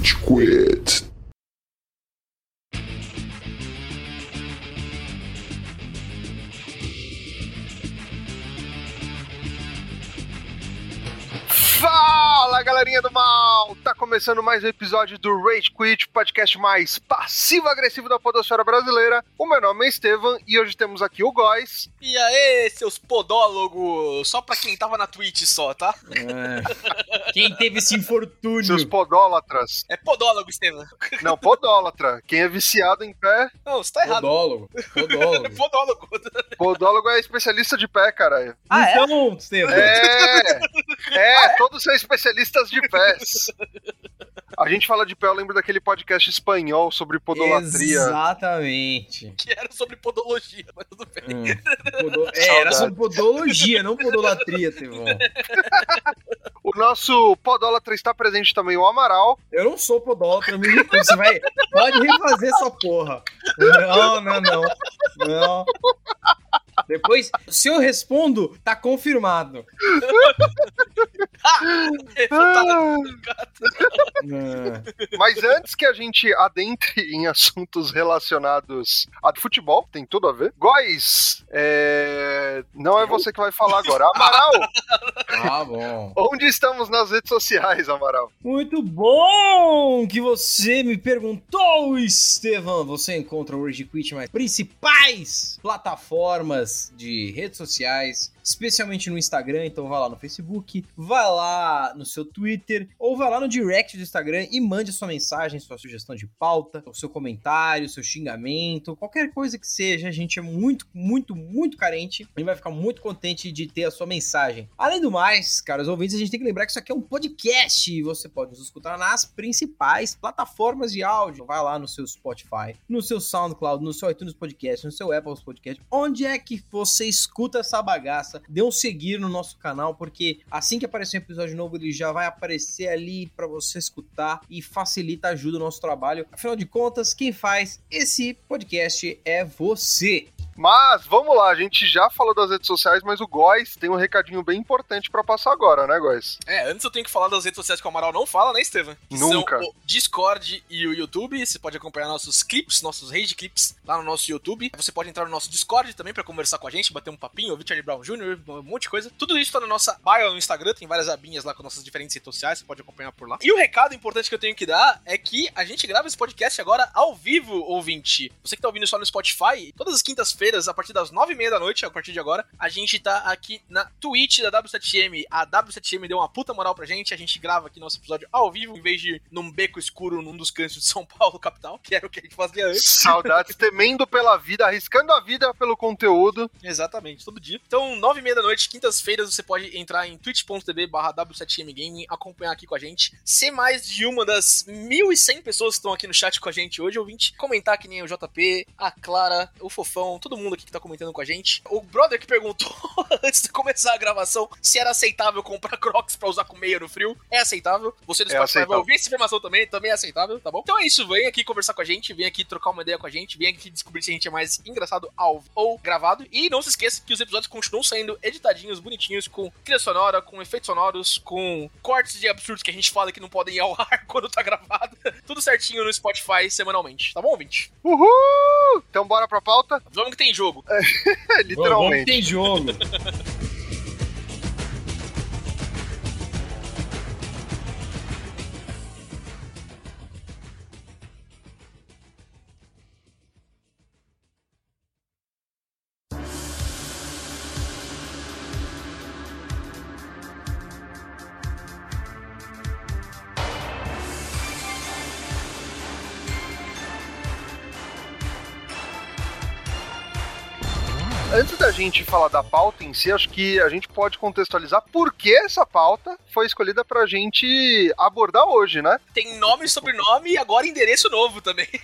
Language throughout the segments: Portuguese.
Rage Quit. Fala galerinha do mal! Começando mais um episódio do Rage Quit, podcast mais passivo-agressivo da podosfera brasileira. O meu nome é Estevam e hoje temos aqui o Góis. E aí, seus podólogos? Só pra quem tava na Twitch só, tá? É. Quem teve esse infortúnio? Seus podólatras. É podólogo, Estevam. Não, podólatra. Quem é viciado em pé. Não, você tá errado. Podólogo. Podólogo. podólogo. Podólogo é especialista de pé, caralho. Ah, é? então, Estevam. É! É, todos são especialistas de pés. A gente fala de pé, eu lembro daquele podcast espanhol sobre podolatria. Exatamente. Que era sobre podologia, mas tudo bem. Hum. Podo- É, era sobre podologia, não podolatria, Estevão. O nosso podólatra está presente também, o Amaral. Eu não sou podólatra, me. Você vai. Pode refazer essa porra. Não, não, não. Não. Depois, se eu respondo, tá confirmado. Mas antes que a gente adentre em assuntos relacionados a futebol, tem tudo a ver. Góis, é... não é você que vai falar agora. Amaral, Tá bom. onde estamos nas redes sociais, Amaral? Muito bom que você me perguntou, Estevam. Você encontra o Rage Quit nas principais plataformas de redes sociais, especialmente no Instagram. Então vai lá no Facebook, vai lá no seu Twitter, ou vai lá no direct do Instagram e mande a sua mensagem, sua sugestão de pauta, o seu comentário, seu xingamento, qualquer coisa que seja. A gente é muito, muito, muito carente e vai ficar muito contente de ter a sua mensagem. Além do mais, caros ouvintes, a gente tem que lembrar que isso aqui é um podcast e você pode nos escutar nas principais plataformas de áudio. Vai lá no seu Spotify, no seu SoundCloud, no seu iTunes Podcast, no seu Apple Podcast, onde é que você escuta essa bagaça. Dê um seguir no nosso canal, porque assim que aparecer episódio novo, ele já vai aparecer ali para você escutar e facilita, ajuda o nosso trabalho. Afinal de contas, quem faz esse podcast é você. Mas vamos lá, a gente já falou das redes sociais, mas o Góis tem um recadinho bem importante pra passar agora, né, Góis? É, antes eu tenho que falar das redes sociais que o Amaral não fala, né, Estevam? Nunca. São o Discord e o YouTube. Você pode acompanhar nossos clips, nossos rage clips lá no nosso YouTube. Você pode entrar no nosso Discord também pra conversar com a gente, bater um papinho, ouvir Charlie Brown Jr., um monte de coisa. Tudo isso tá na nossa bio no Instagram, tem várias abinhas lá com nossas diferentes redes sociais, você pode acompanhar por lá. E o recado importante que eu tenho que dar é que a gente grava esse podcast agora ao vivo, ouvinte. Você que tá ouvindo só no Spotify, todas as quintas-feiras, a partir das nove e meia da noite, a partir de agora, a gente tá aqui na Twitch da W7M. A W7M deu uma puta moral pra gente, a gente grava aqui nosso episódio ao vivo, em vez de num beco escuro num dos cantos de São Paulo, capital, que era o que a gente fazia antes. Saudades, temendo pela vida, arriscando a vida pelo conteúdo. Exatamente, todo dia. Então, nove e meia da noite, quintas-feiras, você pode entrar em twitch.tv barra W7M Gaming, acompanhar aqui com a gente, ser mais de uma das 1.100 pessoas que estão aqui no chat com a gente hoje, ouvinte, comentar que nem o JP, a Clara, o Fofão, todo mundo aqui que tá comentando com a gente. O brother que perguntou, antes de começar a gravação, se era aceitável comprar Crocs pra usar com meia no frio, é aceitável. Você do É Spotify vai ouvir essa informação também, também é aceitável, tá bom? Então é isso, vem aqui conversar com a gente, vem aqui trocar uma ideia com a gente, vem aqui descobrir se a gente é mais engraçado ao ou gravado. E não se esqueça que os episódios continuam saindo editadinhos, bonitinhos, com trilha sonora, com efeitos sonoros, com cortes de absurdos que a gente fala que não podem ir ao ar quando tá gravado. Tudo certinho no Spotify semanalmente, tá bom, ouvinte? Uhul! Então bora pra pauta? Vamos que tem jogo. É, Vamos literalmente. que tem jogo. gente falar da pauta em si, acho que a gente pode contextualizar por que essa pauta foi escolhida pra gente abordar hoje, né? Tem nome, sobrenome e agora endereço novo também.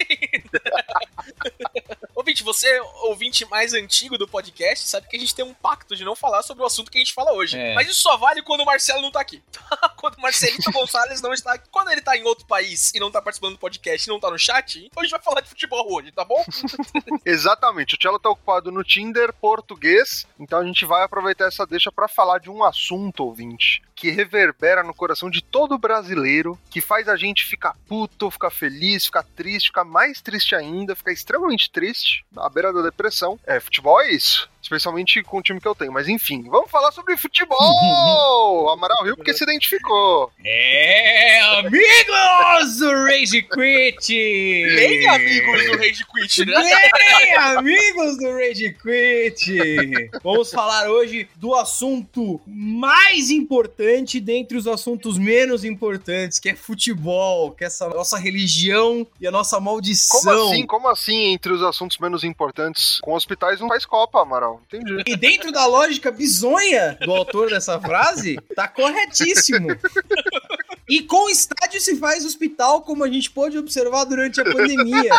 Ouvinte, você, ouvinte mais antigo do podcast, sabe que a gente tem um pacto de não falar sobre o assunto que a gente fala hoje. É. Mas isso só vale quando o Marcelo não tá aqui. quando o Marcelito Gonçalves não está aqui. Quando ele tá em outro país e não tá participando do podcast e não tá no chat, então a gente vai falar de futebol hoje, tá bom? Exatamente, o Tchelo tá ocupado no Tinder português, então a gente vai aproveitar essa deixa pra falar de um assunto, ouvinte, que reverbera no coração de todo brasileiro, que faz a gente ficar puto, ficar feliz, ficar triste, ficar mais triste ainda, ficar extremamente triste, à beira da depressão. É, futebol é isso. Especialmente com o time que eu tenho. Mas enfim, vamos falar sobre futebol! Amaral Rio porque se identificou. É, amigos do Rage Quit! Bem amigos do Rage Quit, né? Bem amigos do Rage Quit! Vamos falar hoje do assunto mais importante dentre os assuntos menos importantes, que é futebol, que é essa nossa religião e a nossa maldição. Como assim? Como assim entre os assuntos menos importantes? Com hospitais não faz Copa, Amaral. Entendi. E dentro da lógica bizonha do autor dessa frase, tá corretíssimo. E com estádio se faz hospital, como a gente pôde observar durante a pandemia.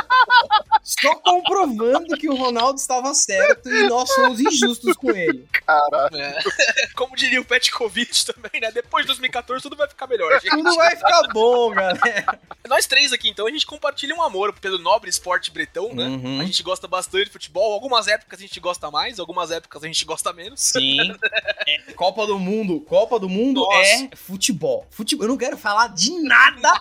Só comprovando que o Ronaldo estava certo e nós somos injustos com ele. Caralho. É. Como diria o Petkovic também, né? Depois de 2014 tudo vai ficar melhor, gente. Tudo vai ficar bom, galera. Nós três aqui, então, a gente compartilha um amor pelo nobre esporte bretão, né? Uhum. A gente gosta bastante de futebol. Algumas épocas a gente gosta mais, algumas épocas a gente gosta menos. Sim. É, Copa do Mundo. Copa do Mundo Nossa. é futebol. Futebol. Eu não quero falar de nada.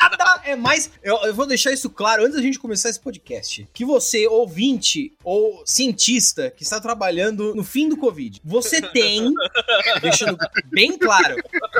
Nada é mais. Eu, eu vou deixar isso claro antes da gente começar esse podcast. Que você, ouvinte ou cientista que está trabalhando no fim do Covid, você tem, deixando bem claro,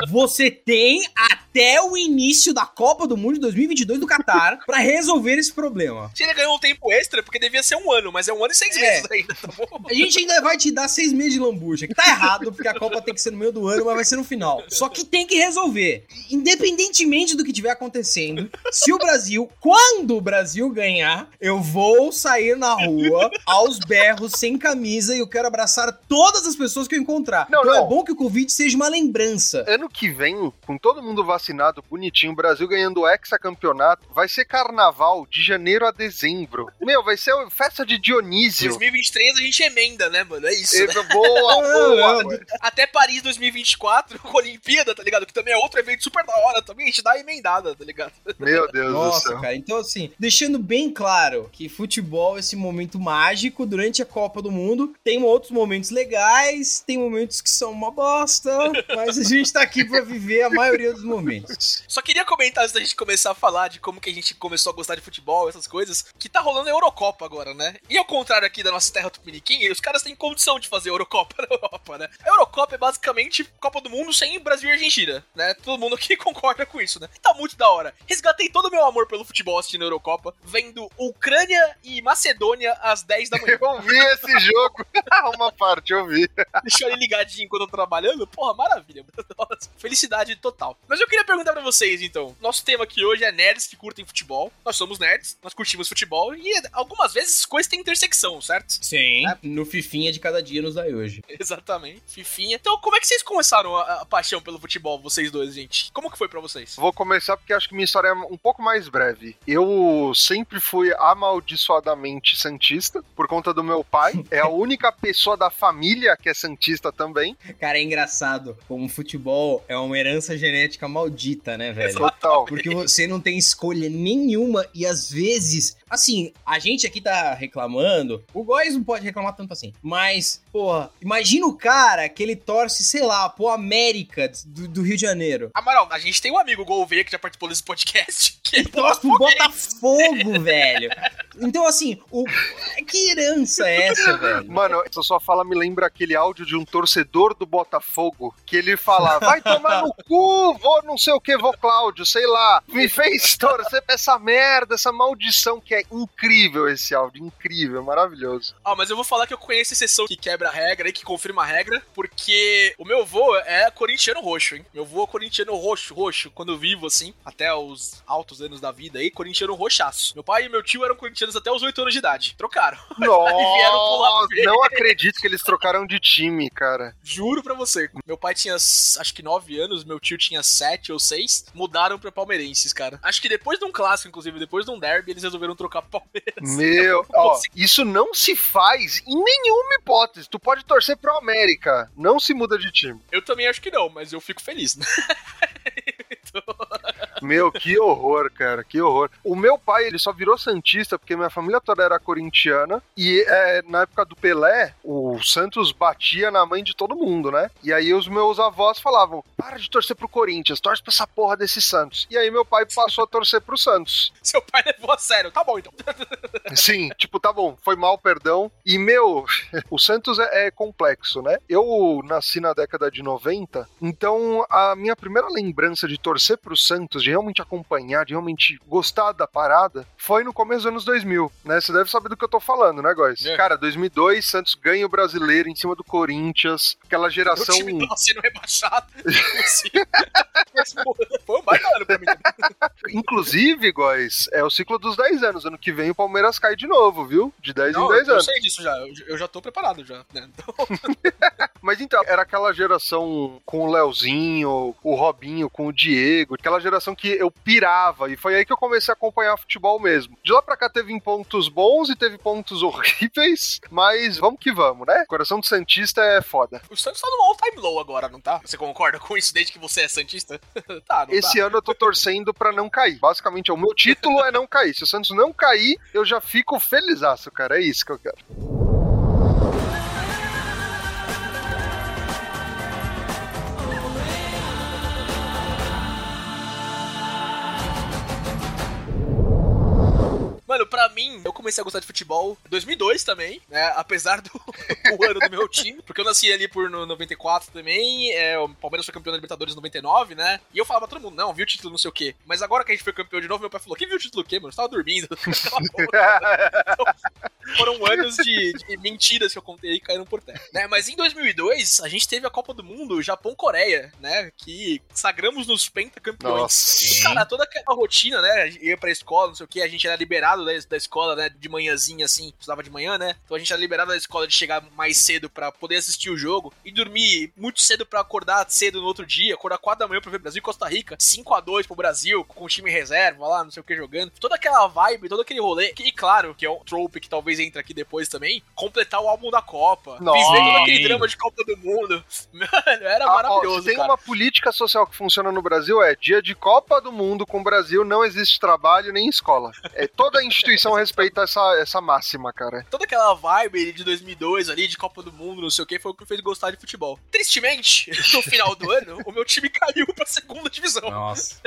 você tem até o início da Copa do Mundo de 2022 do Qatar pra resolver esse problema. Se ele ganhou um tempo extra, porque devia ser um ano, mas é um ano e seis É. meses ainda, tá bom? A gente ainda vai te dar seis meses de lambuja. Que tá errado, porque a Copa tem que ser no meio do ano, mas vai ser no final. Só que tem que resolver. Independentemente do que tiver acontecendo, se o Brasil, quando o Brasil ganhar, eu vou sair na rua aos berros, sem camisa, e eu quero abraçar todas as pessoas que eu encontrar. Não, então não. é bom que o Covid seja uma lembrança. Ano que vem, com todo mundo vacinado, bonitinho, o Brasil ganhando o hexacampeonato, vai ser carnaval de janeiro a dezembro. Meu, vai ser festa de Dionísio. 2023 a gente emenda, né, mano? É isso. E- né? Boa, boa. Não, Até Paris 2024, com a Olimpíada, tá ligado? Que também é outro evento super da hora também. A gente dá emendada, tá ligado? Meu Deus do Nossa, céu. cara. Então, assim, deixando bem claro que futebol é esse momento mágico durante a Copa do Mundo. Tem outros momentos legais, tem momentos que são uma bosta, mas a gente tá aqui pra viver a maioria dos momentos. Só queria comentar antes da gente começar a falar de como que a gente começou a gostar de futebol, essas coisas, que tá rolando a Eurocopa agora, né? E ao contrário aqui da nossa terra tupiniquim, os caras têm condição de fazer Eurocopa na Europa, né? A Eurocopa é basicamente Copa do Mundo sem Brasil e Argentina, né? Todo mundo aqui concorda com isso, né? Tá muito da hora. Resgatei todo o meu amor pelo futebol assistindo a Eurocopa, vendo Ucrânia e Macedônia às 10 da manhã. Eu vi esse jogo. Uma parte, eu vi. Deixou ele ligadinho enquanto eu tô trabalhando. Porra, maravilha. Nossa, felicidade total. Mas eu queria perguntar pra vocês, então. Nosso tema aqui hoje é nerds que curtem futebol. Nós somos nerds, nós curtimos futebol e algumas vezes coisas têm intersecção, certo? Sim. No Fifinha de cada dia nos dá hoje. Exatamente. Fifinha. Então, como é que vocês começaram a, a paixão pelo futebol, vocês dois, gente? Como que foi pra vocês? Vou começar porque acho que minha história é um pouco mais breve. Eu sempre fui amaldiçoadamente santista por conta do meu pai. É a única pessoa da família que é santista também. Cara, é engraçado como o futebol é uma herança genética maldita, né, velho? Total. Porque você não tem escolha nenhuma e às vezes, assim, a gente aqui tá reclamando, o Góis não pode reclamar tanto assim, mas, porra, imagina o cara que ele torce, sei lá, pro América do, do Rio de Janeiro. Amaral, a gente tem um amigo Gouveia que já participou desse podcast. Que é Torce pro Botafogo, velho. Então, assim, o... que herança é essa, velho? Mano, essa sua fala me lembra aquele áudio de um torcedor do Botafogo que ele fala: vai tomar no cu, vou não sei o que, vou Cláudio, sei lá. Me fez torcer pra essa merda, essa maldição que é incrível esse áudio, incrível, maravilhoso. Ah, mas eu vou falar que eu conheço exceção que quebra a regra e que confirma a regra, porque o meu avô é corintiano roxo, hein? Meu avô é corintiano roxo, roxo, quando vivo, assim, até os altos anos da vida aí, corintiano roxaço. Meu pai e meu tio eram corintianos até os 8 anos de idade. Trocaram. Nossa, não acredito que eles trocaram de time, cara. Juro pra você. Meu pai tinha, acho que 9 anos, meu tio tinha 7 ou 6. Mudaram pra palmeirenses, cara. Acho que depois de um clássico, inclusive, depois de um derby, eles resolveram trocar pro Palmeiras. Meu, ó, isso não se faz em nenhuma hipótese. Tu pode torcer pro América, não se muda de time. Eu também acho que não, mas eu fico feliz, né? Meu, que horror, cara, que horror. O meu pai, ele só virou Santista porque minha família toda era corintiana e é, na época do Pelé, o Santos batia na mãe de todo mundo, né? E aí os meus avós falavam, para de torcer pro Corinthians, torce pra essa porra desse Santos. E aí meu pai passou a torcer pro Santos. Seu pai levou a sério. Tá bom, então. Sim, tipo, tá bom, foi mal, perdão. E, meu, o Santos é, é complexo, né? Eu nasci na década de 90, então a minha primeira lembrança de torcer pro Santos, de realmente acompanhar, de realmente gostar da parada, foi no começo dos anos 2000, né? Você deve saber do que eu tô falando, né, Góis? É. Cara, 2002, Santos ganha o brasileiro em cima do Corinthians, aquela geração. time tava sendo rebaixado. Foi baita ano pra mim. Inclusive, Góis, é o ciclo dos 10 anos. Ano que vem o Palmeiras cai de novo, viu? De 10 em Não, 10 eu anos. sei disso já. Eu, eu já tô preparado já. Né? Então, Mas então, era aquela geração com o Leozinho, o Robinho, com o Diego, aquela geração que eu pirava, e foi aí que eu comecei a acompanhar futebol mesmo. De lá pra cá teve pontos bons e teve pontos horríveis, mas vamos que vamos, né? Coração do Santista é foda. o Santos tá no all-time low agora, não tá? Você concorda com isso desde que você é Santista? tá, não Esse tá. ano eu tô torcendo pra não cair. Basicamente, o meu título é não cair. Se o Santos não cair, eu já fico felizaço, cara. É isso que eu quero. Mano, pra mim, eu comecei a gostar de futebol em 2002 também, né? Apesar do ano do meu time, porque eu nasci ali por no 94 também, é, o Palmeiras foi campeão da Libertadores em 99, né? E eu falava pra todo mundo, não, viu o título, não sei o quê. Mas agora que a gente foi campeão de novo, meu pai falou, que viu o título o quê, mano? Eu tava dormindo. Foram anos de, de mentiras que eu contei e caíram por terra. Né? Mas em 2002, a gente teve a Copa do Mundo Japão-Coreia, né? Que sagramos nos pentacampeões. Nossa. E, cara, toda aquela rotina, né? Ia pra escola, não sei o que, a gente era liberado da, da escola, né? De manhãzinha, assim, estudava de manhã, né? Então a gente era liberado da escola de chegar mais cedo pra poder assistir o jogo e dormir muito cedo pra acordar cedo no outro dia, acordar 4 da manhã pra ver Brasil e Costa Rica, 5 a 2 pro Brasil, com o time reserva lá, não sei o que jogando. Toda aquela vibe, todo aquele rolê. E claro, que é um trope que talvez entre aqui depois também, completar o álbum da Copa. Nossa. Viver todo aquele drama de Copa do Mundo. Mano, era Ah, ó, maravilhoso, se tem cara. uma política social que funciona no Brasil é dia de Copa do Mundo com o Brasil não existe trabalho nem escola. É, toda instituição respeita essa, essa máxima, cara. toda aquela vibe de 2002 ali, de Copa do Mundo, não sei o que, foi o que me fez gostar de futebol. Tristemente, no final do ano, o meu time caiu pra segunda divisão. Nossa.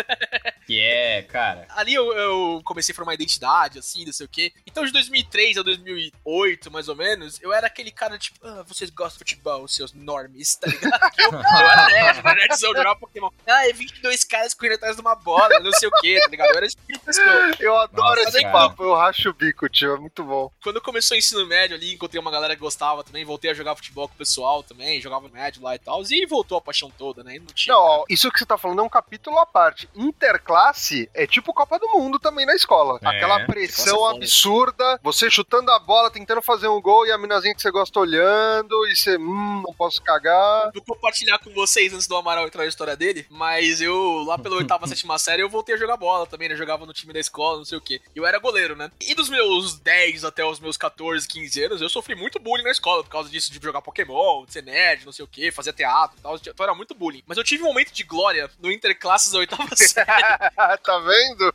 Que é, cara. Ali eu, eu comecei a formar identidade, assim, não sei o quê. Então de 2003 a 2008, mais ou menos, eu era aquele cara tipo, ah, vocês gostam de futebol, seus normes, tá ligado? Eu, eu era nerd, era nerdzão, jogava Pokémon. Ah, é 22 caras correndo atrás de uma bola, não sei o quê, tá ligado? Eu era esse tipo de pessoa. Eu adoro Nossa, esse cara. papo, eu racho o bico, tio, é muito bom. Quando começou o ensino médio ali, encontrei uma galera que gostava também, voltei a jogar futebol com o pessoal também, jogava no médio lá e tal, e voltou a paixão toda, né? Não tinha. Não, ó, isso que você tá falando é um capítulo à parte. Interclasse é tipo Copa do Mundo também na escola. É, Aquela é pressão absurda, você chutando a bola, tentando fazer um gol e a minazinha que você gosta olhando e você, hum, não posso cagar. Vou compartilhar com vocês antes do Amaral entrar na história dele, mas eu, lá pela oitava, sétima série, eu voltei a jogar bola também, né? Jogava no time da escola, não sei o quê. Eu era goleiro, né? E dos meus 10 até os meus 14, 15 anos, eu sofri muito bullying na escola, por causa disso, de jogar Pokémon, de ser nerd, não sei o quê, fazer teatro e tal. Então era muito bullying. Mas eu tive um momento de glória no Interclasses da oitava série. tá vendo?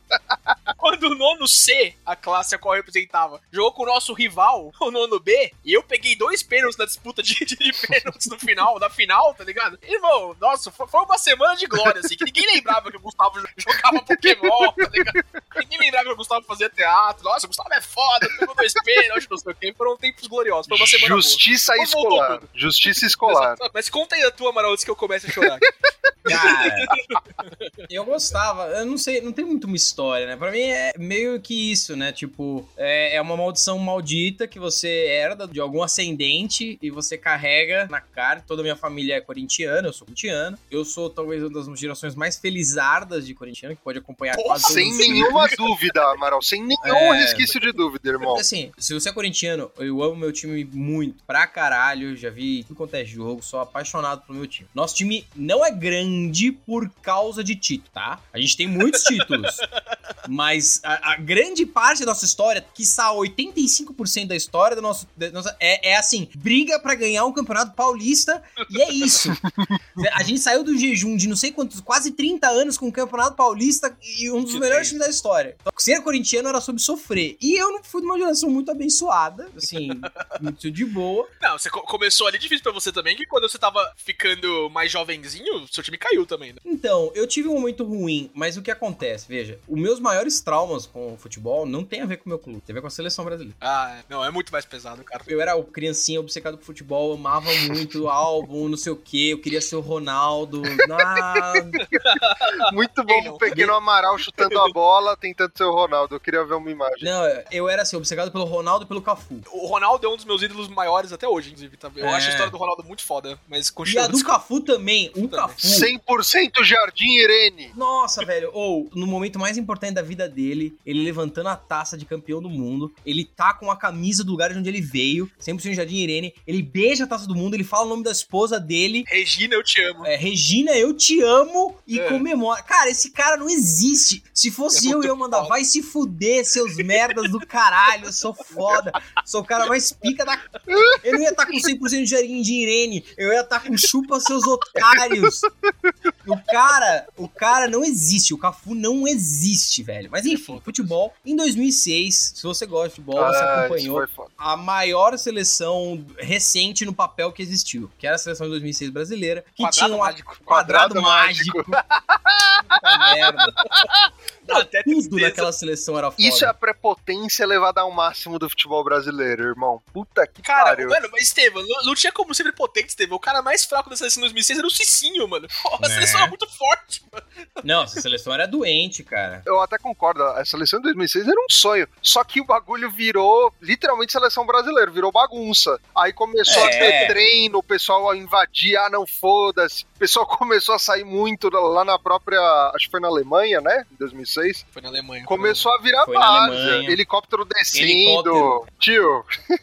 quando o nono C, a classe a qual eu representava, jogou com o nosso rival, o nono B, e eu peguei dois pênaltis na disputa de, de, de pênaltis no final, da final, tá ligado? Irmão, nossa, foi, foi uma semana de glória, assim, que ninguém lembrava que o Gustavo jogava Pokémon, tá ligado? Ninguém lembrava que o Gustavo fazia teatro. Nossa, o Gustavo é foda, pegou dois pênaltis, não sei o quê. Foram tempos gloriosos, foi uma semana boa. Justiça voltou escolar. Justiça escolar. Mas conta aí a tua, Amaral, antes que eu comece a chorar. Cara, eu gostava. Eu não sei, não tem muito uma história, né? Pra mim é meio que isso, né? Tipo, é, é uma maldição maldita que você herda de algum ascendente e você carrega na cara. Toda a minha família é corintiana, eu sou corintiano. Eu sou talvez uma das gerações mais felizardas de corintiano, que pode acompanhar Pô, quase Sem nenhuma dúvida, Amaral. Sem nenhum É. resquício de dúvida, irmão. Assim, se você é corintiano, eu amo meu time muito, pra caralho. Já vi tudo quanto é jogo, sou apaixonado pelo meu time. Nosso time não é grande por causa de título, tá? A gente tem muitos títulos. Mas a, a grande parte da nossa história, que está 85% da história do nosso, da nossa- é, é assim, briga pra ganhar um campeonato paulista e é isso. a gente saiu do jejum de não sei quantos, quase 30 anos com o campeonato paulista e um dos Que melhores times da história. Então, ser corintiano era sobre sofrer. E eu não fui de uma geração muito abençoada, assim, muito de boa. Não, você co- começou ali difícil pra você também, que quando você tava ficando mais jovenzinho, seu time caiu também, né? Então, eu tive um momento ruim, mas o que acontece? Veja, os meus maiores traumas com o futebol não tem a ver com o meu clube, tem a ver com a seleção brasileira. Ah, é. não, é muito mais pesado, cara. Eu era o criancinha obcecado por futebol, amava muito o álbum, não sei o que, eu queria ser o Ronaldo. Ah, Muito bom o pequeno Amaral chutando a bola, tentando ser o Ronaldo. Eu queria ver uma imagem. não, eu era assim, obcecado pelo Ronaldo e pelo Cafu. O Ronaldo é um dos meus ídolos maiores até hoje, inclusive. Tá? Eu É. acho a história do Ronaldo muito foda, mas E a continua. do Cafu também, o Também. Cafu. 100% Jardim Irene. Nossa, velho. Ou, no momento mais importante da vida dele, ele levantando a taça de campeão do mundo, ele tá com a camisa do lugar de onde ele veio, 100% Jardim Irene, ele beija a taça do mundo, ele fala o nome da esposa dele, Regina, eu te amo. é, Regina, eu te amo, e É. comemora. Cara, esse cara não existe. Se fosse É eu, eu ia mandar, foda. vai se fuder, seus merdas do caralho, eu sou foda, sou o cara mais pica da... Eu não ia estar com 100% de Jardim de Irene, eu ia estar com chupa seus otários. O cara, o cara não existe, o Cafu não existe, velho. Mas enfim, futebol. Em 2006, se você gosta de futebol, você Ah, acompanhou a maior seleção recente no papel que existiu, que era a seleção de 2006 brasileira, que Quadrado tinha um mágico. quadrado, Quadrado mágico. Puta merda. Até Tudo tristeza. naquela seleção era foda. Isso é a prepotência elevada ao máximo do futebol brasileiro, irmão. Puta que Cara, pariu. mano, mas Estevam, não, não tinha como ser prepotente, Estevam. O cara mais fraco da seleção em 2006 era o Cicinho, mano. Pô, a Né? seleção era muito forte, mano. Não, essa seleção era doente, cara. Eu até concordo, a seleção de 2006 era um sonho. Só que o bagulho virou, literalmente, seleção brasileira, virou bagunça. Aí começou a É. ter treino, o pessoal a invadir, ah, não foda-se. O pessoal começou a sair muito lá na própria, acho que foi na Alemanha, né, em 2006. Foi na Alemanha. Começou a virar Foi base, helicóptero descendo. Helicóptero. Tio.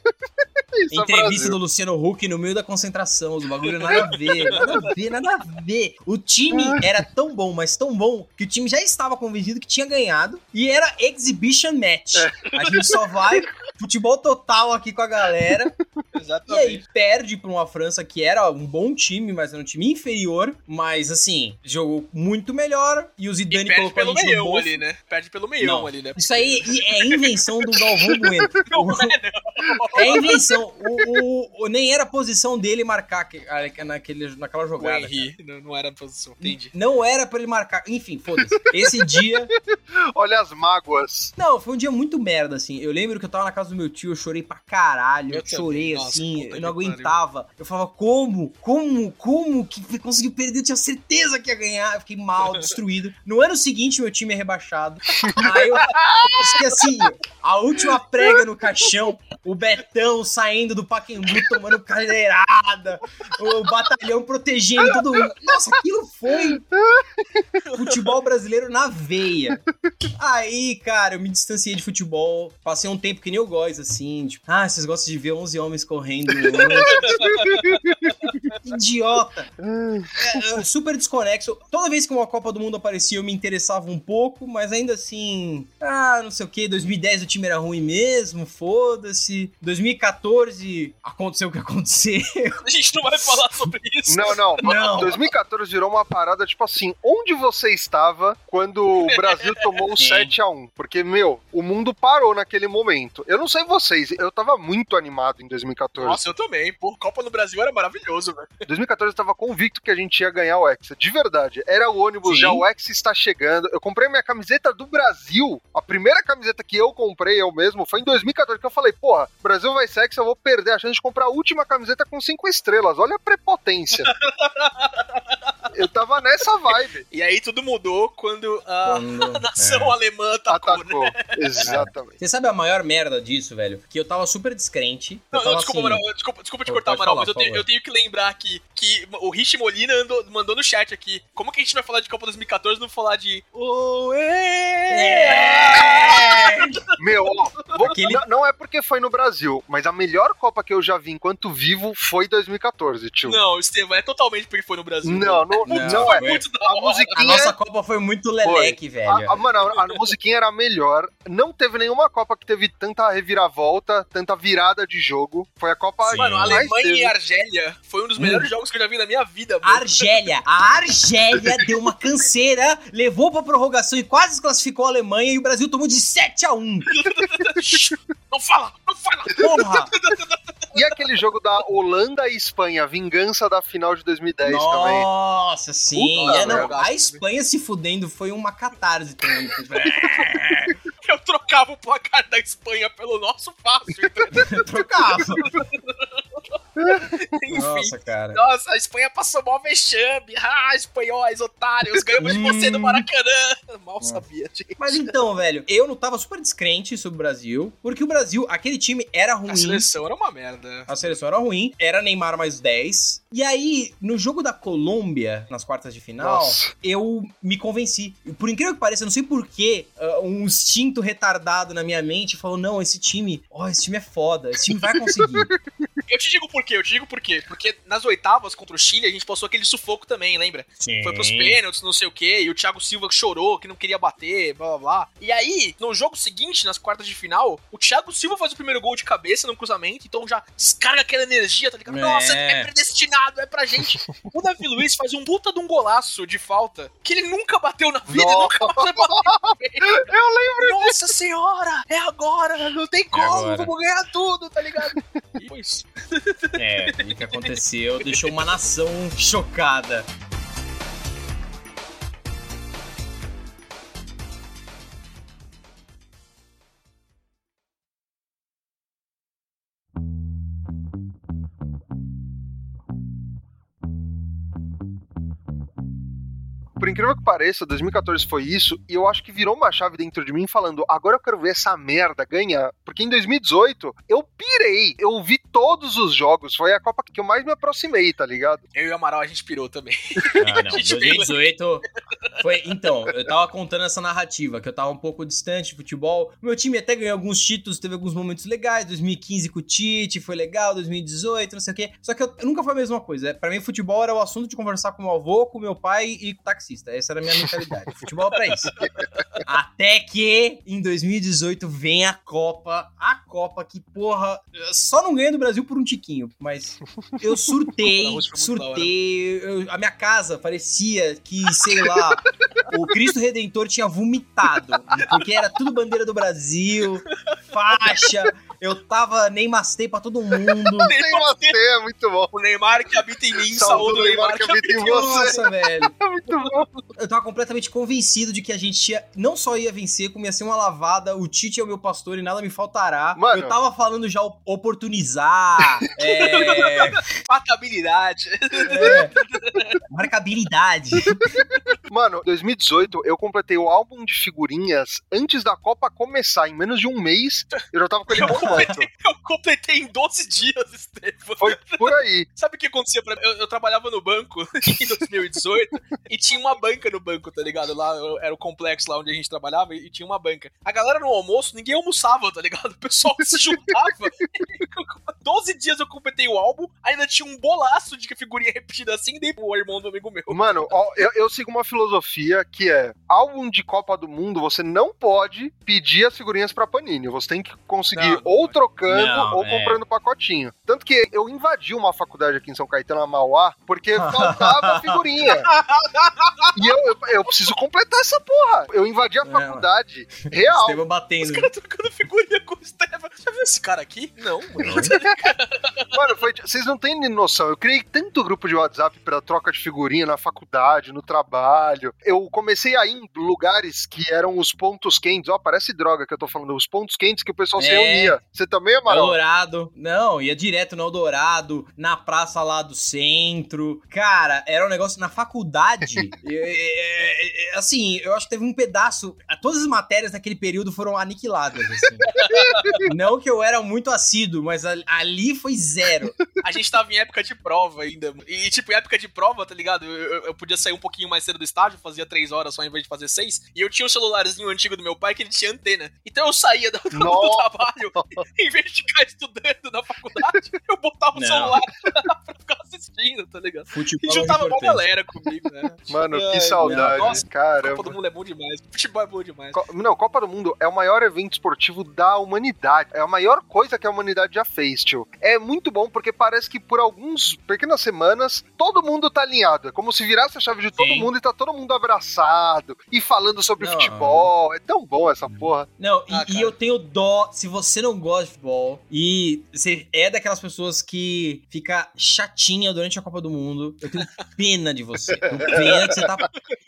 Isso é Entrevista Brasil. do Luciano Huck no meio da concentração. Os bagulho nada a ver, nada a ver, nada a ver. O time era tão bom, mas tão bom, que o time já estava convencido que tinha ganhado. E era exhibition match. A gente só vai futebol total aqui com a galera. E Exatamente. aí perde pra uma França que era um bom time, mas era um time inferior. Mas assim, jogou muito melhor. E o E Zidane perde colocou a pelo gente no bolso. Ali, né? Perde pelo meião Não. ali, né? Isso aí é invenção do Galvão Bueno. Não O- é, não. É invenção. O, o- o- nem era a posição dele marcar que- a- naquele, naquela O jogada. Henry não, não era a posição. Entendi. Não era pra ele marcar. Enfim, foda-se. Esse dia. Olha as mágoas. Não, foi um dia muito merda, assim. Eu lembro que eu tava na casa do meu tio, eu chorei pra caralho. Eu Eu chorei, também. Nossa, assim. Eu não que pariu. aguentava. Eu falava, como? Como? Como que conseguiu perder? Eu tinha certeza que ia ganhar. Eu fiquei mal, destruído. No ano seguinte, meu time é rebaixado. Aí eu fiquei assim, a última prega no caixão, o Betão saindo do Pacaembu tomando cadeirada, o batalhão protegendo todo mundo. Nossa, aquilo foi futebol brasileiro na veia. Aí, cara, eu me distanciei de futebol, passei um tempo que nem eu gosto, assim, tipo, ah, vocês gostam de ver 11 homens correndo. Idiota. É, é, super desconexo. Toda vez que uma Copa do Mundo aparecia, eu me interessava um pouco, mas ainda assim, ah, não sei o que. 2010 o time era ruim mesmo, foda-se. 2014 aconteceu o que aconteceu. A gente não vai falar sobre isso. Não, não. Não. 2014 virou uma parada, tipo assim, onde você estava quando o Brasil tomou o Sim. 7x1? Porque, meu, o mundo parou naquele momento. Eu não sei vocês, eu tava muito animado em 2014. Nossa, eu também. Pô, Copa no Brasil era maravilhoso, velho. Em 2014 eu tava convicto que a gente ia ganhar o Hexa. De verdade. Era o ônibus, Sim. já o Hexa está chegando. Eu comprei minha camiseta do Brasil. A primeira camiseta que eu comprei, eu mesmo, foi em 2014. Que eu falei, porra, Brasil vai ser Hexa, eu vou perder a chance de comprar a última camiseta com cinco estrelas. Olha a prepotência. eu tava nessa vibe. E aí tudo mudou quando a Quando- nação é. alemã atacou, né? Atacou. Exatamente. Você sabe a maior merda disso, velho? Que eu tava super descrente. Eu Não, não, desculpa, assim, Amaral, desculpa, desculpa te cortar, Amaral, mas eu tenho, eu tenho que lembrar aqui que o Rich Molina andou- mandou no chat aqui. Como que a gente vai falar de Copa 2014 e não falar de. Oh, É! Meu, ó, vou- Aquele- não, não é porque foi no Brasil, mas a melhor Copa que eu já vi enquanto vivo foi 2014, tio. Não, Estevam, é totalmente porque foi no Brasil. Não, não, Não, não é. foi- Muito da A hora. A musiquinha nossa Copa foi muito leleque, velho. A, a- mano, a, a musiquinha era a melhor. Não teve nenhuma Copa que teve tanta reviravolta, tanta virada de jogo. Foi a Copa Sim. Mano, mais Alemanha teve. e Argélia foi um dos Hum. melhores jogos que eu já vi na minha vida, mano. Argélia. A Argélia deu uma canseira, levou pra prorrogação e quase desclassificou a Alemanha e o Brasil tomou de 7 a 1 Não fala, não fala! Porra! E aquele jogo da Holanda e Espanha, vingança da final de 2010 também. Nossa, sim. Puta É, não, a Espanha se fudendo foi uma catarse também. Eu trocava o placar da Espanha pelo nosso fácil? Trocava. Enfim. Nossa, cara. Nossa, a Espanha passou mó vexame. Ah, espanhóis, otários, ganhamos de você no Maracanã. Mal sabia, gente. Mas então, velho, eu não tava super descrente sobre o Brasil, porque o Brasil, aquele time era ruim. A seleção era uma merda. A seleção era ruim, era Neymar mais 10. E aí, no jogo da Colômbia, nas quartas de final, Nossa. eu me convenci. E Por incrível que pareça, eu não sei porquê, um instinto retardado na minha mente falou: não, esse time, ó, esse time é foda, esse time vai conseguir. Eu te digo por quê, eu te digo por quê. Porque nas oitavas contra o Chile, a gente passou aquele sufoco também, lembra? Sim. Foi pros pênaltis, não sei o quê, e o Thiago Silva chorou, que não queria bater, blá blá blá. E aí, no jogo seguinte, nas quartas de final, o Thiago Silva faz o primeiro gol de cabeça no cruzamento, então já descarga aquela energia, tá ligado? É. Nossa, é predestinado, é pra gente. O Davi Luiz faz um puta de um golaço de falta que ele nunca bateu na vida, Nossa. nunca mais bateu. Eu lembro Nossa senhora, é agora, não tem como, agora. vamos ganhar tudo, tá ligado? E foi isso. É, o que aconteceu deixou uma nação chocada. Por incrível que pareça, 2014 foi isso, e eu acho que virou uma chave dentro de mim falando, agora eu quero ver essa merda ganhar. Porque em 2018, eu pirei. Eu vi todos os jogos. Foi a Copa que eu mais me aproximei, tá ligado? Eu e o Amaral, a gente pirou também. Ah, não. Gente, 2018 foi. Então, eu tava contando essa narrativa, que eu tava um pouco distante de futebol. Meu time até ganhou alguns títulos, teve alguns momentos legais. 2015 com o Tite, foi legal. 2018, não sei o quê. Só que eu, nunca foi a mesma coisa. Pra mim, futebol era o assunto de conversar com meu avô, com meu pai e com o taxista. Essa era a minha mentalidade. futebol é pra isso. Até que em 2018 vem a Copa. A Copa que, porra, só não ganha do Brasil por um tiquinho. Mas eu surtei, surtei. eu- a minha casa parecia que, sei lá, o Cristo Redentor tinha vomitado. Porque era tudo bandeira do Brasil, faixa. Eu tava Neymastei pra todo mundo. Você, é muito bom. O Neymar que habita em mim, Saúde o Neymar que habita em você. Nossa, velho. É muito bom. Eu tava completamente convencido de que a gente ia, não só ia vencer, como ia ser uma lavada. O Tite é o meu pastor e nada me faltará. Mano. Eu tava falando já op- oportunizar, é, Patabilidade. é, marcabilidade. Mano, 2018 eu completei o álbum de figurinhas antes da Copa começar. Em menos de um mês, eu já tava com ele Eu completei, eu completei em 12 dias, Estefan. Foi por aí. Sabe o que acontecia pra mim? Eu, eu trabalhava no banco em 2018 e tinha uma banca no banco, tá ligado? Lá era o complexo lá onde a gente trabalhava e, tinha uma banca. A galera no almoço, ninguém almoçava, tá ligado? O pessoal se juntava. 12 dias eu completei o álbum, ainda tinha um bolaço de figurinha repetida assim, e dei pro irmão do amigo meu. Mano, ó, eu, eu sigo uma filosofia que é: álbum de Copa do Mundo, você não pode pedir as figurinhas pra Panini. Você tem que conseguir Não, não ou pode. trocando Não, ou é. comprando pacotinho. Tanto que eu invadi uma faculdade aqui em São Caetano, na Mauá, porque faltava figurinha. E eu, eu, eu preciso completar essa porra. Eu invadi a É, faculdade real. Estevam Os batendo. caras trocando figurinha com o Stefan. Já viu esse cara aqui? Não, mano. Mano, foi- vocês não têm nem noção. Eu criei tanto grupo de WhatsApp pra troca de figurinha na faculdade, no trabalho. Eu comecei a ir em lugares que eram os pontos quentes. Ó, parece droga que eu tô falando. Os pontos quentes que o pessoal se É. reunia. Você também, Amaral? Eldorado. Não, ia direto no Eldorado, na praça lá do centro. Cara, era um negócio na faculdade. é, é, é, assim, eu acho que teve um pedaço. Todas as matérias daquele período foram aniquiladas. assim. Não que eu era muito assíduo, mas ali foi zero. A gente tava em época de prova ainda. E, tipo, em época de prova, tá ligado? Eu, eu- podia sair um pouquinho mais cedo do estágio, fazia três horas só em vez de fazer seis. E eu tinha um celularzinho antigo do meu pai que ele tinha antena. Então eu saía do, do- do trabalho, em vez de ficar estudando na faculdade, eu botava o Não. celular pra ficar assistindo tá ligado? Futebol E é juntava uma importante. galera comigo, né? Mano, Ai, que saudade. Nossa, Caramba. Copa do Mundo é bom demais. Futebol é bom demais. Co- Não, Copa do Mundo é o maior evento esportivo da humanidade. É a maior coisa que a humanidade já fez, tio. É muito bom porque parece que por alguns pequenas semanas todo mundo tá alinhado. É como se virasse a chave de todo Sim. mundo e tá todo mundo abraçado e falando sobre Não, futebol. É tão bom essa porra. Não, e, Ah, e eu tenho dó, se você não gosta de futebol e você é daquelas pessoas que fica chatinha durante a Copa do Mundo, eu tenho pena de você. Tenho pena que você tá.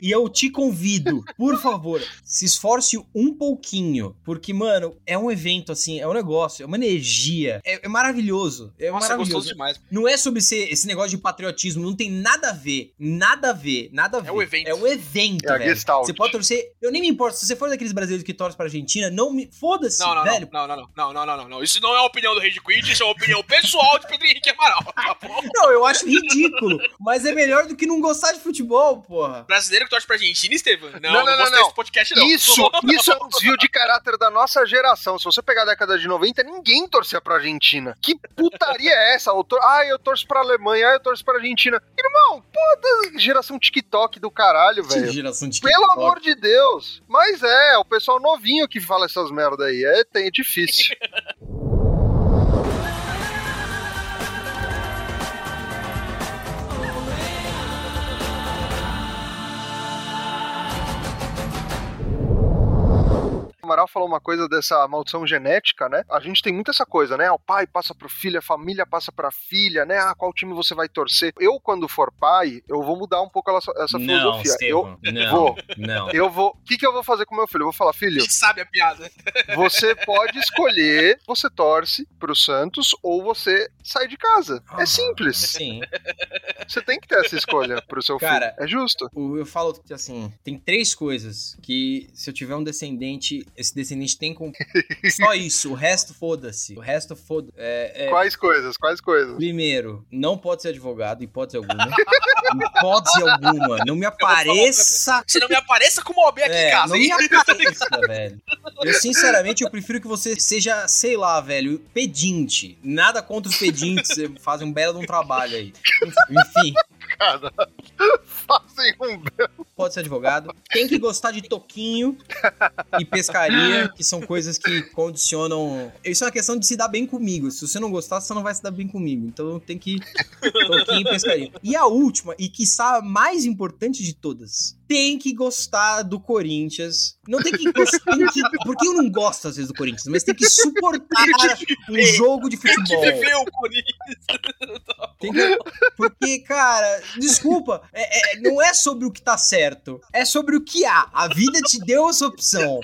E eu te convido, por favor, se esforce um pouquinho, porque, mano, é um evento assim, é um negócio, é uma energia, é, é maravilhoso. É Nossa, é maravilhoso. gostoso demais. Não é sobre ser esse negócio de patriotismo, não tem nada a ver. Nada a ver, nada a ver. o evento. É o evento, É a velho. Você pode torcer. Eu nem me importo. Se você for daqueles brasileiros que torcem pra Argentina, não me. Foda-se, Não, não, velho. não, não, não, não, não, não, não, não. Isso não é a opinião do Rede Quit, isso é a opinião pessoal de Pedro Henrique Amaral. tá bom? Não, eu acho ridículo. mas é melhor do que não gostar de futebol, porra. Brasileiro que torce pra Argentina, Estevam? Não, Não, não, não, não, podcast, não. Isso, isso é um desvio de caráter da nossa geração. Se você pegar a década de 90, ninguém torcia pra Argentina. Que putaria é essa? Eu tor... Ah, eu torço pra Alemanha, ah, eu torço pra Argentina. Irmão, pô, geração TikTok do caralho, velho. geração de Pelo TikTok. amor de Deus. Mas é, o pessoal novinho que fala essas merda aí. É, tem, é difícil. O Amaral falou uma coisa dessa maldição genética, né? A gente tem muito essa coisa, né? O pai passa pro filho, a família passa pra filha, né? Ah, qual time você vai torcer? Eu, quando for pai, eu vou mudar um pouco essa, essa Não, filosofia. Eu, Estevam, não, vou. não. eu vou. O que, que eu vou fazer com meu filho? Eu vou falar, filho, Ele sabe a piada. você pode escolher, você torce pro Santos ou você sai de casa. Ah, É simples. Sim. Você tem que ter essa escolha pro seu Cara, filho. É justo. Eu falo que, assim, tem três coisas que se eu tiver um descendente, esse descendente tem com. Só isso, o resto foda-se. O resto foda é, é- Quais coisas? Quais coisas? Primeiro, não pode ser advogado, hipótese alguma. hipótese alguma. Não me apareça. Você não me apareça com uma OB aqui É, em casa, não hein? me apareça, velho. Eu, sinceramente, eu prefiro que você seja, sei lá, velho, pedinte. Nada contra os pedintes, você fazem um belo de um trabalho aí. Enfim, Cara, fazem um. pode ser advogado. Tem que gostar de toquinho e pescaria, que são coisas que condicionam. Isso é uma questão de se dar bem comigo. Se você não gostar, você não vai se dar bem comigo. Então tem que. Toquinho e pescaria. E a última, e que a mais importante de todas, tem que gostar do Corinthians. Não tem que gostar. Tem que, porque eu não gosto às vezes do Corinthians, mas tem que suportar um jogo de Tem que futebol. viver o Corinthians. Tem que- Porque, cara, desculpa, é- é- não é sobre o que tá certo, é sobre o que há. A vida te deu essa opção.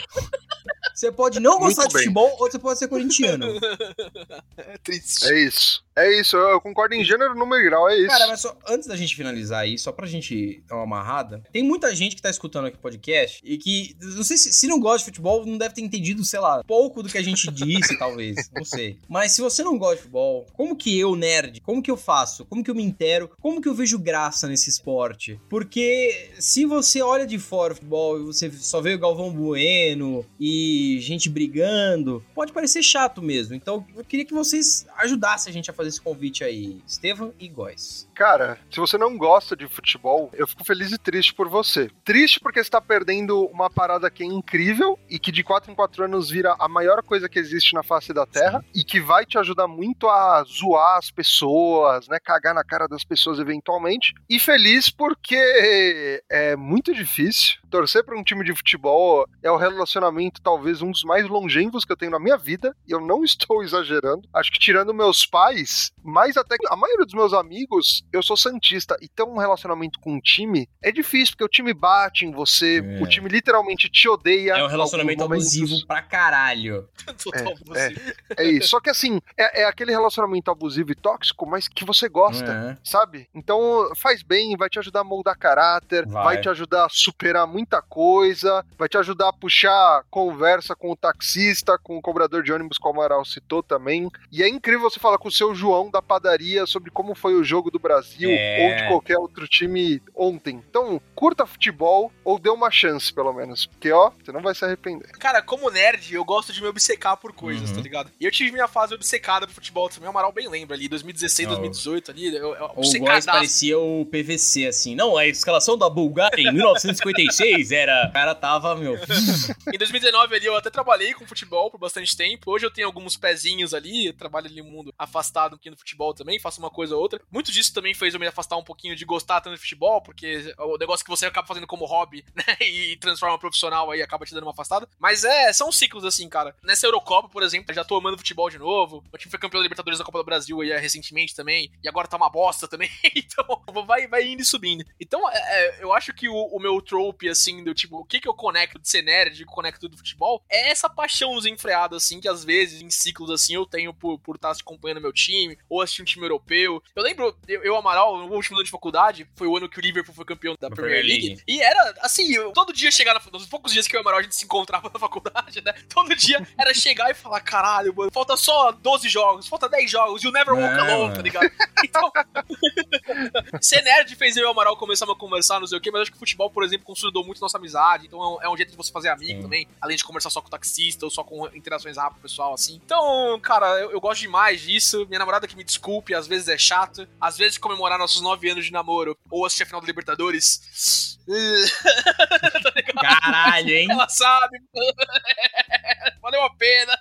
Você pode não gostar Muito de bem. futebol ou você pode ser corintiano. É triste. É isso. É isso. Eu concordo em gênero, número e grau. É isso. Cara, mas só antes da gente finalizar aí, só pra gente dar uma amarrada, tem muita gente que tá escutando aqui o podcast e que, não sei se, se não gosta de futebol, não deve ter entendido, sei lá, pouco do que a gente disse, talvez, não sei. Mas se você não gosta de futebol, como que eu, nerd, como que eu faço? Como que eu me intero? Como que eu vejo graça nesse esporte? Porque se você olha de fora o futebol e você só vê o Galvão Bueno e gente brigando, pode parecer chato mesmo. Então eu queria que vocês ajudassem a gente a fazer esse convite aí, Estevam e Góis. Cara, se você não gosta de futebol, eu fico feliz e triste por você. Triste porque você tá perdendo uma parada que é incrível e que de 4 em 4 anos vira a maior coisa que existe na face da Terra e que vai te ajudar muito a zoar as pessoas, né? Cagar na cara das pessoas eventualmente. E feliz porque é muito difícil. Torcer para um time de futebol é o relacionamento talvez um dos mais longevos que eu tenho na minha vida, e eu não estou exagerando. Acho que tirando meus pais, mais até que a maioria dos meus amigos, eu sou santista e ter um relacionamento com um time é difícil, porque o time bate em você, É. o time literalmente te odeia. É um relacionamento abusivo pra caralho. Total é. possível. É isso. Só que assim, é, é aquele relacionamento abusivo e tóxico, mas que você gosta. É. Sabe? Então faz bem, vai te ajudar a moldar caráter, Vai. vai. te ajudar a superar muita coisa, vai te ajudar a puxar conversa com o taxista, com o cobrador de ônibus, como o Amaral citou também. E é incrível você falar com o seu João da padaria sobre como foi o jogo do Brasil É. ou de qualquer outro time ontem. Então, curta futebol ou dê uma chance, pelo menos. Porque, ó, você não vai se arrepender. Cara, como nerd, eu gosto de me obcecar por coisas, Uhum. tá ligado? E eu tive minha fase obcecada por futebol também, o Amaral bem lembra ali, 2016, Não. 2018 ali, eu, eu, O Góes parecia o PVC, assim. Não, a escalação da Bulgária em 1956 era... O cara tava, meu... Em 2019 ali eu até trabalhei com futebol por bastante tempo. Hoje eu tenho alguns pezinhos ali, trabalho ali no mundo afastado um pouquinho do futebol também, faço uma coisa ou outra. Muito disso também fez eu me afastar um pouquinho de gostar tanto de futebol, porque o negócio que você acaba fazendo como hobby, né, e transforma profissional aí acaba te dando uma afastada. Mas é, são ciclos assim, cara. Nessa Eurocopa, por exemplo, já tô amando futebol de novo. O time foi campeão da Libertadores da Copa do Brasil aí é, recentemente também, e agora tá uma bosta também. então, vai, vai indo e subindo. Então, é, é, eu acho que o, o meu trope, assim, do tipo, o que que eu conecto de ser nerd, de conecto do futebol, é essa paixão desenfreada, assim, que às vezes, em ciclos assim, eu tenho por por estar acompanhando meu time, ou assistir um time europeu. Eu lembro, eu, eu Amaral, no último ano de faculdade, foi o ano que o Liverpool foi campeão da Da Premier League. League. E era, assim, eu- todo dia chegar na, nos poucos dias que eu e o Amaral a gente se encontrava na faculdade, né? Todo dia era chegar e falar, caralho, mano, falta só 12 jogos, falta 10 jogos, you never walk Não, alone, tá ligado? Então, ser nerd fez eu e o Amaral começar a conversar, não sei o quê, mas acho que o futebol, por exemplo, consolidou muito nossa amizade, então é um, é um jeito de você fazer amigo Sim. também, além de conversar só com o taxista ou só com interações rápidas com o pessoal, assim. Então, cara, eu, eu gosto demais disso. Minha namorada que me desculpe, às vezes é chato, às vezes comemorar nossos 9 anos de namoro ou assistir a final da Libertadores. Caralho, hein? Ela sabe. Valeu a pena.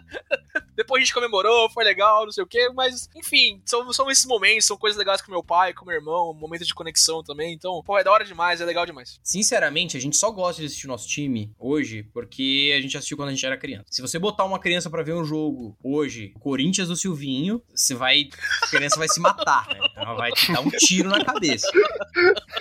Depois a gente comemorou, foi legal, não sei o quê, mas enfim, são, são esses momentos, são coisas legais com meu pai, com meu irmão, momentos de conexão também. Então, pô, é da hora demais, é legal demais. Sinceramente, a gente só gosta de assistir o nosso time hoje porque a gente assistiu quando a gente era criança. Se você botar uma criança pra ver um jogo hoje, Corinthians do Silvinho, você vai. A criança vai se matar, né? Ela vai te dar um tiro na cabeça.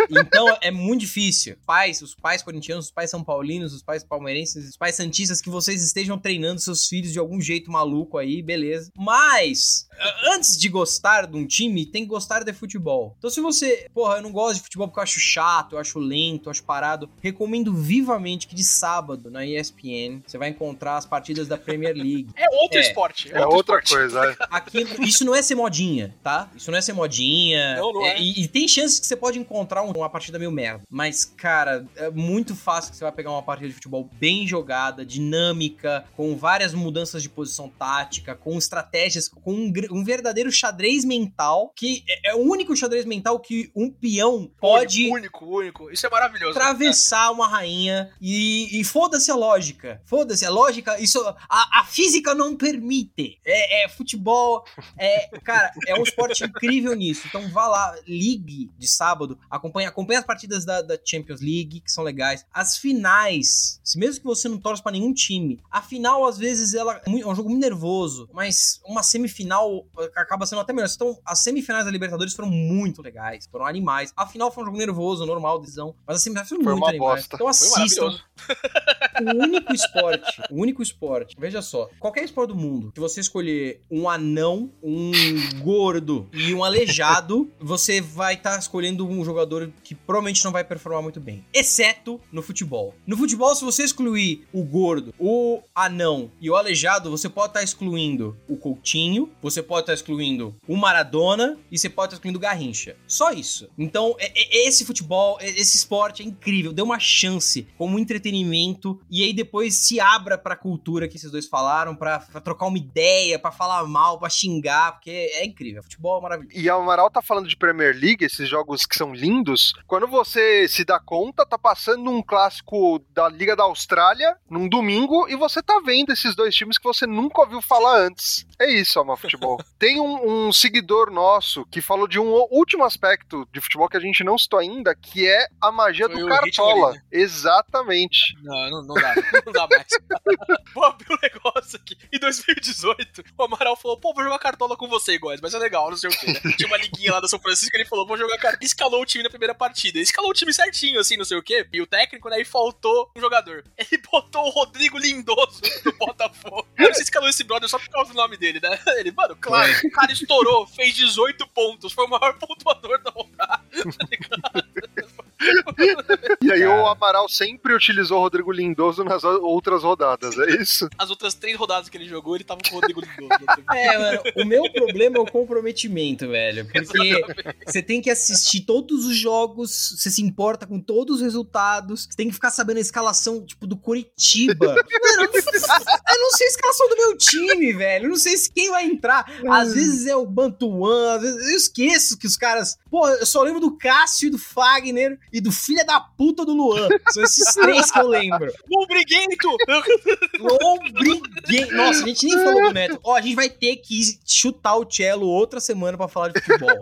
Então é muito difícil. Pais, os pais corintianos, os pais são paulinos, os pais palmeirenses, os pais santistas, que vocês estejam treinando seus filhos de algum jeito maluco aí, beleza. Mas, antes de gostar de um time, tem que gostar de futebol. Então, se você, porra, eu não gosto de futebol porque eu acho chato, eu acho lento, eu acho parado, recomendo vivamente que de sábado na ESPN você vai encontrar as partidas da Premier League. É outro É. esporte. É outra esporte. coisa, é. Aqui, isso não é ser modinha, tá? Isso não é ser modinha. Não, não é. E, e tem chances que você pode encontrar um- uma partida meio merda. Mas, cara, é muito fácil que você vai pegar uma partida de futebol bem jogada, dinâmica, com várias mudanças de posição tática, com estratégias, com um, um verdadeiro xadrez mental, que é, é o único xadrez mental que um peão pode Único, único. Isso é maravilhoso. atravessar uma rainha e, e foda-se a lógica. Foda-se a lógica, isso a, a física não permite. É, é futebol, é, cara, é um esporte incrível nisso. Então vá lá, ligue de sábado, acompanha, acompanha as partidas da, da Champions League, que são legais. As finais, se mesmo que você não torce pra nenhum time, a final às vezes ela é é um jogo muito nervoso, mas uma semifinal acaba sendo até melhor. Então, as semifinais da Libertadores foram muito legais, foram animais. A final foi um jogo nervoso, normal, decisão, mas as semifinais foram Foi muito animais. Bosta. Então assistam. maravilhoso. O único esporte, o único esporte, veja só, qualquer esporte do mundo, se você escolher um anão, um gordo e um aleijado, você vai estar escolhendo um jogador que provavelmente não vai performar muito bem. Exceto no futebol. No futebol, se você excluir o gordo, o anão e o aleijado, você pode estar excluindo o Coutinho, você pode estar excluindo o Maradona e você pode estar excluindo o Garrincha. Só isso. Então, é- é- esse futebol, é- esse esporte é incrível. Dê uma chance como entretenimento e aí depois se abra pra cultura que esses dois falaram, pra, pra trocar uma ideia, pra falar mal, pra xingar, porque é incrível. Futebol é maravilhoso. E a Amaral tá falando de Premier League, esses jogos que são lindos. Quando você se dá conta, tá passando um clássico da Liga da Austrália num domingo e você tá vendo esses dois times que você nunca ouviu falar antes. É isso, Ama Futebol. Tem um, um seguidor nosso que falou de um último aspecto de futebol que a gente não citou ainda, que é a magia Foi do Cartola. Exatamente. Não, não, não dá. Não dá mais. vou abrir um negócio aqui. Em 2018, o Amaral falou: pô, vou jogar cartola com você, Góis, mas é legal, não sei o quê. Né? Tinha uma liguinha lá da São Francisco ele falou: vou jogar cartola. Escalou o time na primeira partida. Escalou o time certinho, assim, não sei o quê. E o técnico, né? E faltou um jogador. Ele botou o Rodrigo Lindoso do Botafogo. Se escalou esse brother só por causa do nome dele, né? Ele, mano, claro, o cara estourou, fez 18 pontos, foi o maior pontuador da rodada. tá ligado? E E cara. o Amaral sempre utilizou o Rodrigo Lindoso nas outras rodadas, é isso? As outras três rodadas que ele jogou, ele tava com o Rodrigo Lindoso. É, mano, o meu problema é o comprometimento, velho. Porque você tem que assistir todos os jogos, você se importa com todos os resultados, você tem que ficar sabendo a escalação, tipo, do Curitiba. Mano, eu não- eu não sei a escalação do meu time, velho. Eu não sei se quem vai entrar. Às vezes é o Bantuan, às vezes eu esqueço que os caras. Pô, eu só lembro do Cássio, do Fagner e do filho da puta do Luan. São esses três que eu lembro. O Briguento! Obriguei. Nossa, a gente nem falou do Neto. Ó, a gente vai ter que chutar o cello outra semana pra falar de futebol.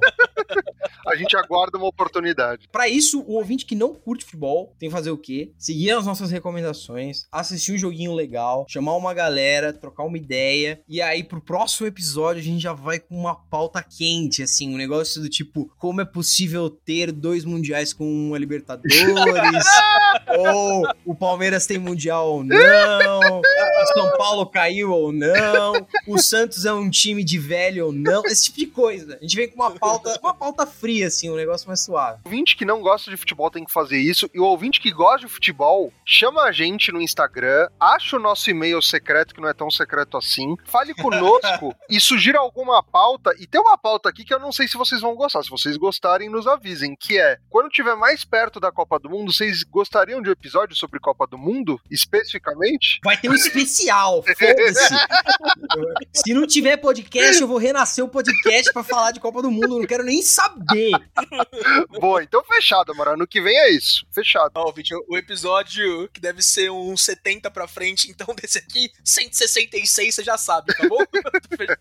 A gente aguarda uma oportunidade. Pra isso, o ouvinte que não curte futebol tem que fazer o quê? Seguir as nossas recomendações, assistir um joguinho legal, chamar uma galera, trocar uma ideia. E aí, pro próximo episódio, a gente já vai com uma pauta quente, assim, um negócio do tipo: como é possível ter dois mundiais com uma Libertadores? ou o Palmeiras tem mundial ou não? O São Paulo caiu ou não? O Santos é um time de velho ou não? Esse tipo de coisa. A gente vem com uma pauta, uma pauta fria, assim, um negócio mais suave. O ouvinte que não gosta de futebol tem que fazer isso. E o ouvinte que gosta de futebol, chama a gente no Instagram, acha o nosso e-mail secreto, que não é tão secreto assim. Fale conosco e sugira alguma pauta. E tem uma pauta aqui que eu não sei se vocês vão gostar. Se vocês gostarem, nos avisem. Que é, quando tiver mais perto da Copa do Mundo, vocês gostariam de um episódio sobre Copa do Mundo? Especificamente? Vai ter um especial, foda-se. Se não tiver podcast, eu vou renascer o podcast pra falar de Copa do Mundo. Eu não quero nem saber. Boa, então fechado, Amaral. No que vem é isso. Fechado. Ó, Vitinho, o episódio que deve ser um 70 pra frente, então desse aqui, 166, você já sabe, tá bom? Fechou.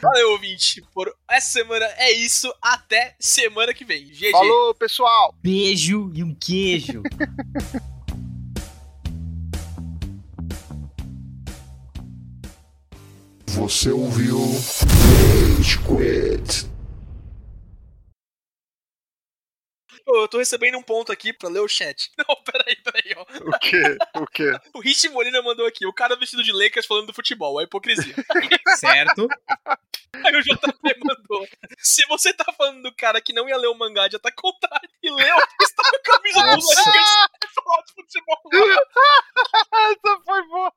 Valeu, ouvinte. Por essa semana é isso. Até semana que vem. GG. Falou, pessoal! Beijo e um queijo. Você ouviu Rage Quit. Eu tô recebendo um ponto aqui pra ler o chat. Não, peraí, peraí, ó. O quê? O quê? O Rich Molina mandou aqui, o cara vestido de Lakers falando do futebol, a hipocrisia. certo. Aí o JP mandou, se você tá falando do cara que não ia ler o mangá de Attack on Titan e leu, está com a camisa do Lakers e de futebol. Essa foi boa.